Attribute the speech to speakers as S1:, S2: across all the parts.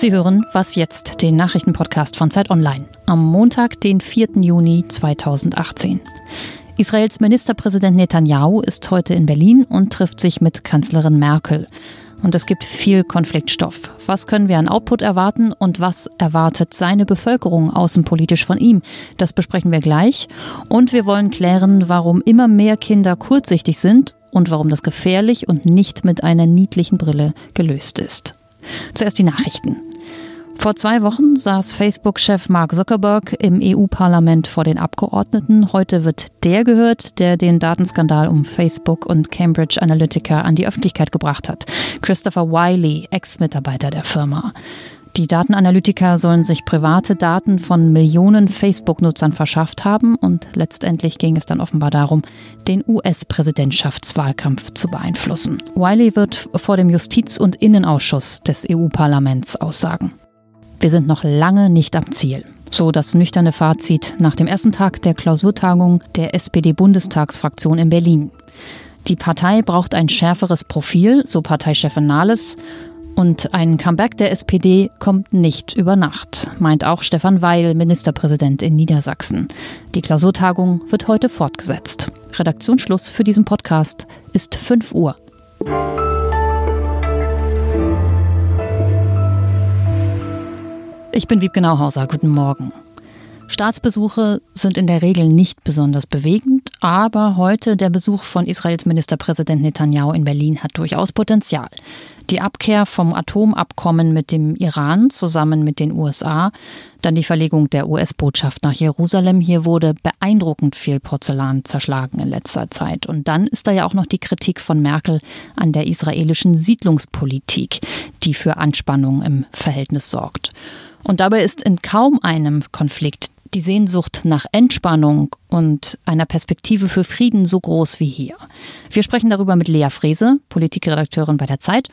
S1: Sie hören Was jetzt, den Nachrichtenpodcast von Zeit Online, am Montag, den 4. Juni 2018. Israels Ministerpräsident Netanyahu ist heute in Berlin und trifft sich mit Kanzlerin Merkel. Und es gibt viel Konfliktstoff. Was können wir an Output erwarten und was erwartet seine Bevölkerung außenpolitisch von ihm? Das besprechen wir gleich. Und wir wollen klären, warum immer mehr Kinder kurzsichtig sind und warum das gefährlich und nicht mit einer niedlichen Brille gelöst ist. Zuerst die Nachrichten. Vor zwei Wochen saß Facebook-Chef Mark Zuckerberg im EU-Parlament vor den Abgeordneten. Heute wird der gehört, der den Datenskandal um Facebook und Cambridge Analytica an die Öffentlichkeit gebracht hat. Christopher Wiley, Ex-Mitarbeiter der Firma. Die Datenanalytiker sollen sich private Daten von Millionen Facebook-Nutzern verschafft haben und letztendlich ging es dann offenbar darum, den US-Präsidentschaftswahlkampf zu beeinflussen. Wiley wird vor dem Justiz- und Innenausschuss des EU-Parlaments aussagen. Wir sind noch lange nicht am Ziel. So das nüchterne Fazit nach dem ersten Tag der Klausurtagung der SPD-Bundestagsfraktion in Berlin. Die Partei braucht ein schärferes Profil, so Parteichefin Nahles. Und ein Comeback der SPD kommt nicht über Nacht, meint auch Stefan Weil, Ministerpräsident in Niedersachsen. Die Klausurtagung wird heute fortgesetzt. Redaktionsschluss für diesen Podcast ist 5 Uhr. Ich bin Wiebke Nauhauser. Guten Morgen. Staatsbesuche sind in der Regel nicht besonders bewegend, aber heute der Besuch von Israels Ministerpräsident Netanyahu in Berlin hat durchaus Potenzial. Die Abkehr vom Atomabkommen mit dem Iran zusammen mit den USA, dann die Verlegung der US-Botschaft nach Jerusalem. Hier wurde beeindruckend viel Porzellan zerschlagen in letzter Zeit. Und dann ist da ja auch noch die Kritik von Merkel an der israelischen Siedlungspolitik, die für Anspannung im Verhältnis sorgt. Und dabei ist in kaum einem Konflikt die Sehnsucht nach Entspannung und einer Perspektive für Frieden so groß wie hier. Wir sprechen darüber mit Lea Frese, Politikredakteurin bei der Zeit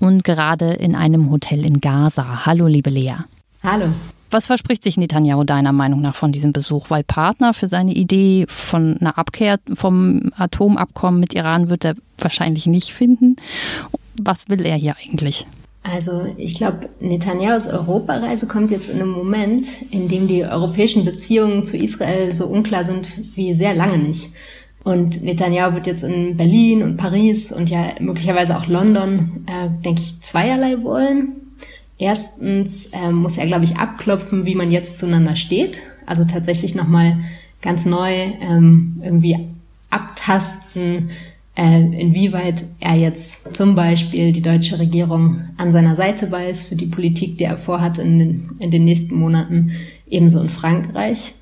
S1: und gerade in einem Hotel in Gaza. Hallo, liebe Lea.
S2: Hallo.
S1: Was verspricht sich Netanyahu deiner Meinung nach von diesem Besuch? Weil Partner für seine Idee von einer Abkehr vom Atomabkommen mit Iran wird er wahrscheinlich nicht finden. Was will er hier eigentlich?
S2: Also ich glaube, Netanyahus Europareise kommt jetzt in einem Moment, in dem die europäischen Beziehungen zu Israel so unklar sind wie sehr lange nicht. Und Netanyahu wird jetzt in Berlin und Paris und ja möglicherweise auch London, äh, denke ich, zweierlei wollen. Erstens äh, muss er, glaube ich, abklopfen, wie man jetzt zueinander steht. Also tatsächlich nochmal ganz neu ähm, irgendwie abtasten, inwieweit er jetzt zum Beispiel die deutsche Regierung an seiner Seite weiß für die Politik, die er vorhat in den, in den nächsten Monaten, ebenso in Frankreich.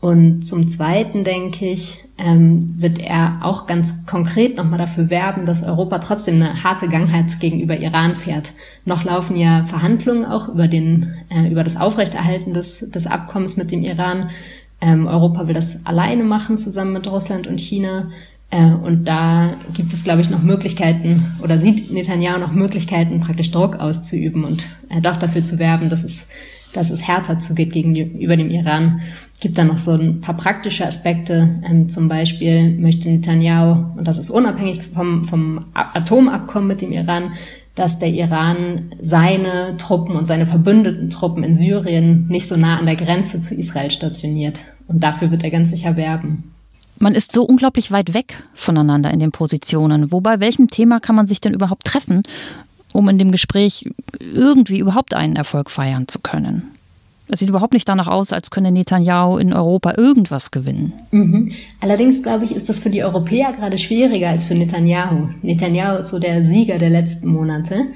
S2: Und zum Zweiten, denke ich, ähm, wird er auch ganz konkret nochmal dafür werben, dass Europa trotzdem eine harte Gangheit gegenüber Iran fährt. Noch laufen ja Verhandlungen auch über, den, äh, über das Aufrechterhalten des, des Abkommens mit dem Iran. Ähm, Europa will das alleine machen, zusammen mit Russland und China. Äh, und da gibt es, glaube ich, noch Möglichkeiten oder sieht Netanyahu noch Möglichkeiten, praktisch Druck auszuüben und äh, doch dafür zu werben, dass es, dass es härter zugeht gegenüber dem Iran. Gibt dann noch so ein paar praktische Aspekte. Ähm, zum Beispiel möchte Netanyahu, und das ist unabhängig vom, vom Atomabkommen mit dem Iran, dass der Iran seine Truppen und seine verbündeten Truppen in Syrien nicht so nah an der Grenze zu Israel stationiert. Und dafür wird er ganz sicher werben.
S1: Man ist so unglaublich weit weg voneinander in den Positionen. Wobei, welchem Thema kann man sich denn überhaupt treffen, um in dem Gespräch irgendwie überhaupt einen Erfolg feiern zu können? Es sieht überhaupt nicht danach aus, als könne Netanyahu in Europa irgendwas gewinnen.
S2: Mhm. Allerdings, glaube ich, ist das für die Europäer gerade schwieriger als für Netanyahu. Netanyahu ist so der Sieger der letzten Monate.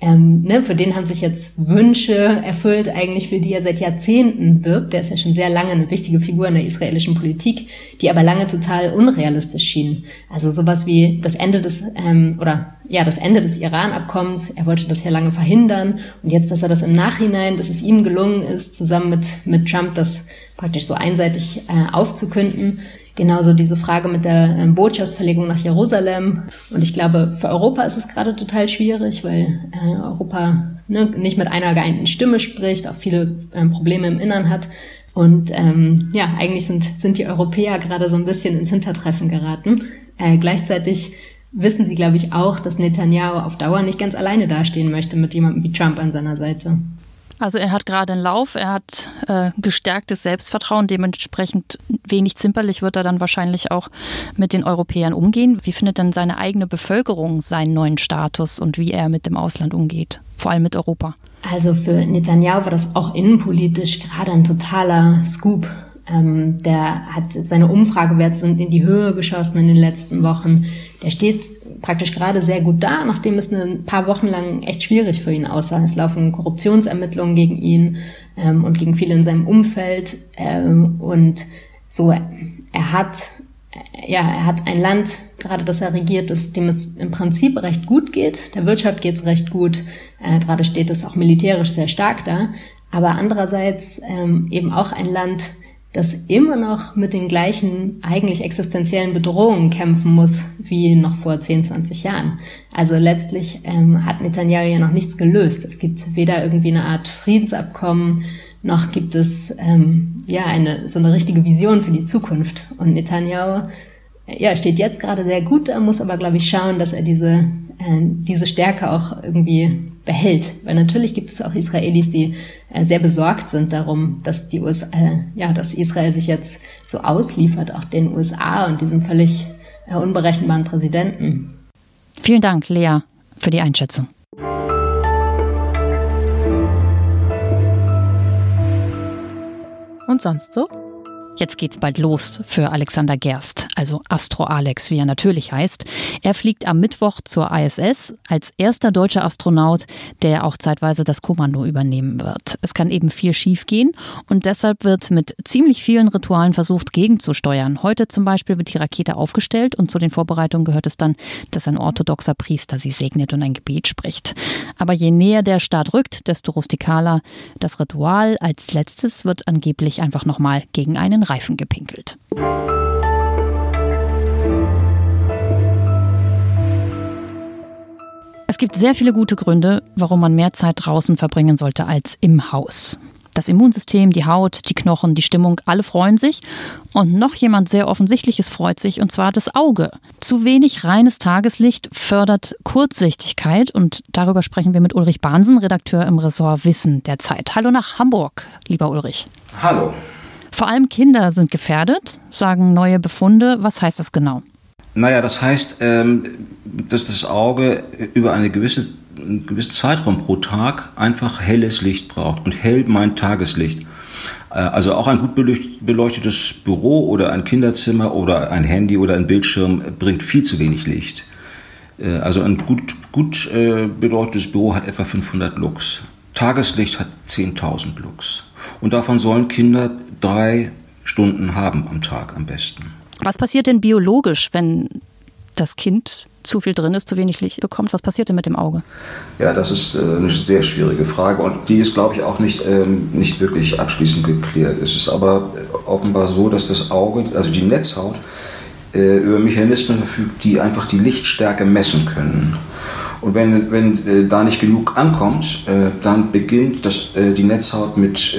S2: Ähm, ne, für den haben sich jetzt Wünsche erfüllt, eigentlich für die er seit Jahrzehnten wirbt. Der ist ja schon sehr lange eine wichtige Figur in der israelischen Politik, die aber lange total unrealistisch schien. Also sowas wie das Ende des ähm, oder ja das Ende des Iran-Abkommens. Er wollte das ja lange verhindern und jetzt, dass er das im Nachhinein, dass es ihm gelungen ist, zusammen mit mit Trump das praktisch so einseitig äh, aufzukünden, Genauso diese Frage mit der ähm, Botschaftsverlegung nach Jerusalem. Und ich glaube, für Europa ist es gerade total schwierig, weil äh, Europa ne, nicht mit einer geeinten Stimme spricht, auch viele ähm, Probleme im Innern hat. Und ähm, ja, eigentlich sind, sind die Europäer gerade so ein bisschen ins Hintertreffen geraten. Äh, gleichzeitig wissen sie, glaube ich, auch, dass Netanyahu auf Dauer nicht ganz alleine dastehen möchte mit jemandem wie Trump an seiner Seite.
S1: Also er hat gerade einen Lauf, er hat äh, gestärktes Selbstvertrauen, dementsprechend wenig zimperlich wird er dann wahrscheinlich auch mit den Europäern umgehen. Wie findet denn seine eigene Bevölkerung seinen neuen Status und wie er mit dem Ausland umgeht, vor allem mit Europa?
S2: Also für Netanyahu war das auch innenpolitisch gerade ein totaler Scoop. Ähm, der hat seine Umfragewerte sind in die Höhe geschossen in den letzten Wochen. Der steht praktisch gerade sehr gut da, nachdem es ein paar Wochen lang echt schwierig für ihn aussah. Es laufen Korruptionsermittlungen gegen ihn ähm, und gegen viele in seinem Umfeld. Ähm, und so, er hat, ja, er hat ein Land, gerade das er regiert ist, dem es im Prinzip recht gut geht. Der Wirtschaft geht es recht gut. Äh, gerade steht es auch militärisch sehr stark da. Aber andererseits ähm, eben auch ein Land, das immer noch mit den gleichen eigentlich existenziellen Bedrohungen kämpfen muss wie noch vor 10, 20 Jahren. Also letztlich ähm, hat Netanyahu ja noch nichts gelöst. Es gibt weder irgendwie eine Art Friedensabkommen, noch gibt es ähm, ja eine so eine richtige Vision für die Zukunft. Und Netanyahu ja, steht jetzt gerade sehr gut da, muss aber, glaube ich, schauen, dass er diese, äh, diese Stärke auch irgendwie behält. Weil natürlich gibt es auch Israelis, die äh, sehr besorgt sind darum, dass die USA, äh, ja, dass Israel sich jetzt so ausliefert, auch den USA und diesem völlig äh, unberechenbaren Präsidenten.
S1: Vielen Dank, Lea, für die Einschätzung.
S3: Und sonst so?
S1: Jetzt geht's bald los für Alexander Gerst, also Astro Alex, wie er natürlich heißt. Er fliegt am Mittwoch zur ISS als erster deutscher Astronaut, der auch zeitweise das Kommando übernehmen wird. Es kann eben viel schiefgehen und deshalb wird mit ziemlich vielen Ritualen versucht, gegenzusteuern. Heute zum Beispiel wird die Rakete aufgestellt und zu den Vorbereitungen gehört es dann, dass ein orthodoxer Priester sie segnet und ein Gebet spricht. Aber je näher der Start rückt, desto rustikaler das Ritual. Als letztes wird angeblich einfach nochmal gegen einen Reifen gepinkelt. Es gibt sehr viele gute Gründe, warum man mehr Zeit draußen verbringen sollte als im Haus. Das Immunsystem, die Haut, die Knochen, die Stimmung, alle freuen sich. Und noch jemand sehr Offensichtliches freut sich, und zwar das Auge. Zu wenig reines Tageslicht fördert Kurzsichtigkeit. Und darüber sprechen wir mit Ulrich Bahnsen, Redakteur im Ressort Wissen der Zeit. Hallo nach Hamburg, lieber Ulrich.
S4: Hallo.
S1: Vor allem Kinder sind gefährdet, sagen neue Befunde. Was heißt das genau?
S4: Naja, das heißt, ähm, dass das Auge über eine gewisse, einen gewissen Zeitraum pro Tag einfach helles Licht braucht. Und hell meint Tageslicht. Äh, also auch ein gut beleuchtetes Büro oder ein Kinderzimmer oder ein Handy oder ein Bildschirm bringt viel zu wenig Licht. Äh, also ein gut, gut äh, beleuchtetes Büro hat etwa 500 Lux. Tageslicht hat 10.000 Lux. Und davon sollen Kinder drei Stunden haben am Tag am besten.
S1: Was passiert denn biologisch, wenn das Kind zu viel drin ist, zu wenig Licht bekommt? Was passiert denn mit dem Auge?
S4: Ja, das ist äh, eine sehr schwierige Frage und die ist, glaube ich, auch nicht, ähm, nicht wirklich abschließend geklärt. Es ist aber äh, offenbar so, dass das Auge, also die Netzhaut, äh, über Mechanismen verfügt, die einfach die Lichtstärke messen können. Und wenn, wenn äh, da nicht genug ankommt, äh, dann beginnt das, äh, die Netzhaut mit,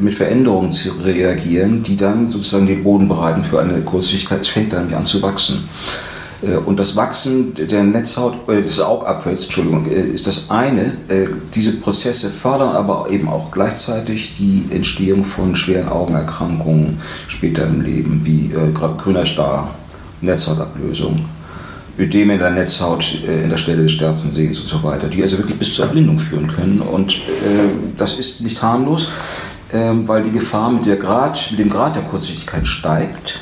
S4: mit Veränderungen zu reagieren, die dann sozusagen den Boden bereiten für eine Kurzsichtigkeit. Es fängt dann an zu wachsen. Und das Wachsen der Netzhaut, des Augapfels, Entschuldigung, ist das eine. Diese Prozesse fördern aber eben auch gleichzeitig die Entstehung von schweren Augenerkrankungen später im Leben, wie grüner Star, Netzhautablösung. Ödeme in der Netzhaut äh, in der Stelle des sterbenden Sehens und so weiter, die also wirklich bis zur Erblindung führen können. Und äh, das ist nicht harmlos, äh, weil die Gefahr mit, der Grad, mit dem Grad der Kurzsichtigkeit steigt.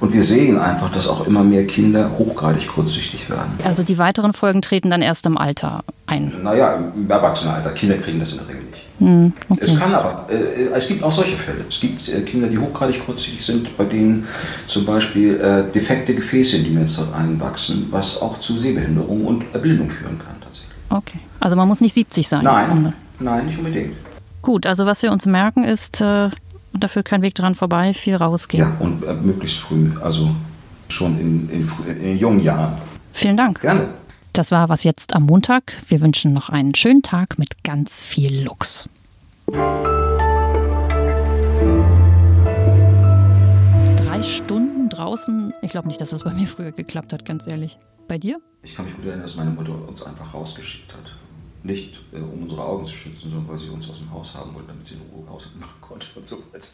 S4: Und wir sehen einfach, dass auch immer mehr Kinder hochgradig kurzsichtig werden.
S1: Also die weiteren Folgen treten dann erst im Alter ein?
S4: Naja, im Erwachsenenalter. Kinder kriegen das in der Regel nicht. Hm, okay. Es kann aber, äh, es gibt auch solche Fälle. Es gibt äh, Kinder, die hochgradig kurzsichtig sind, bei denen zum Beispiel äh, defekte Gefäße in die Netzhaut einwachsen, was auch zu Sehbehinderung und Erblindung führen kann tatsächlich.
S1: Okay, also man muss nicht 70 sein.
S4: Nein, nein, nicht unbedingt.
S1: Gut, also was wir uns merken ist, äh, dafür kein Weg dran vorbei, viel rausgehen.
S4: Ja, und äh, möglichst früh, also schon in, in, in jungen Jahren.
S1: Vielen Dank.
S4: Gerne.
S1: Das war was jetzt am Montag. Wir wünschen noch einen schönen Tag mit ganz viel Lux. Drei Stunden draußen. Ich glaube nicht, dass das bei mir früher geklappt hat, ganz ehrlich. Bei dir?
S4: Ich kann mich gut erinnern, dass meine Mutter uns einfach rausgeschickt hat. nicht äh, um unsere Augen zu schützen, sondern weil sie uns aus dem Haus haben wollten, damit sie in Ruhe Haushalt machen konnte und so weiter.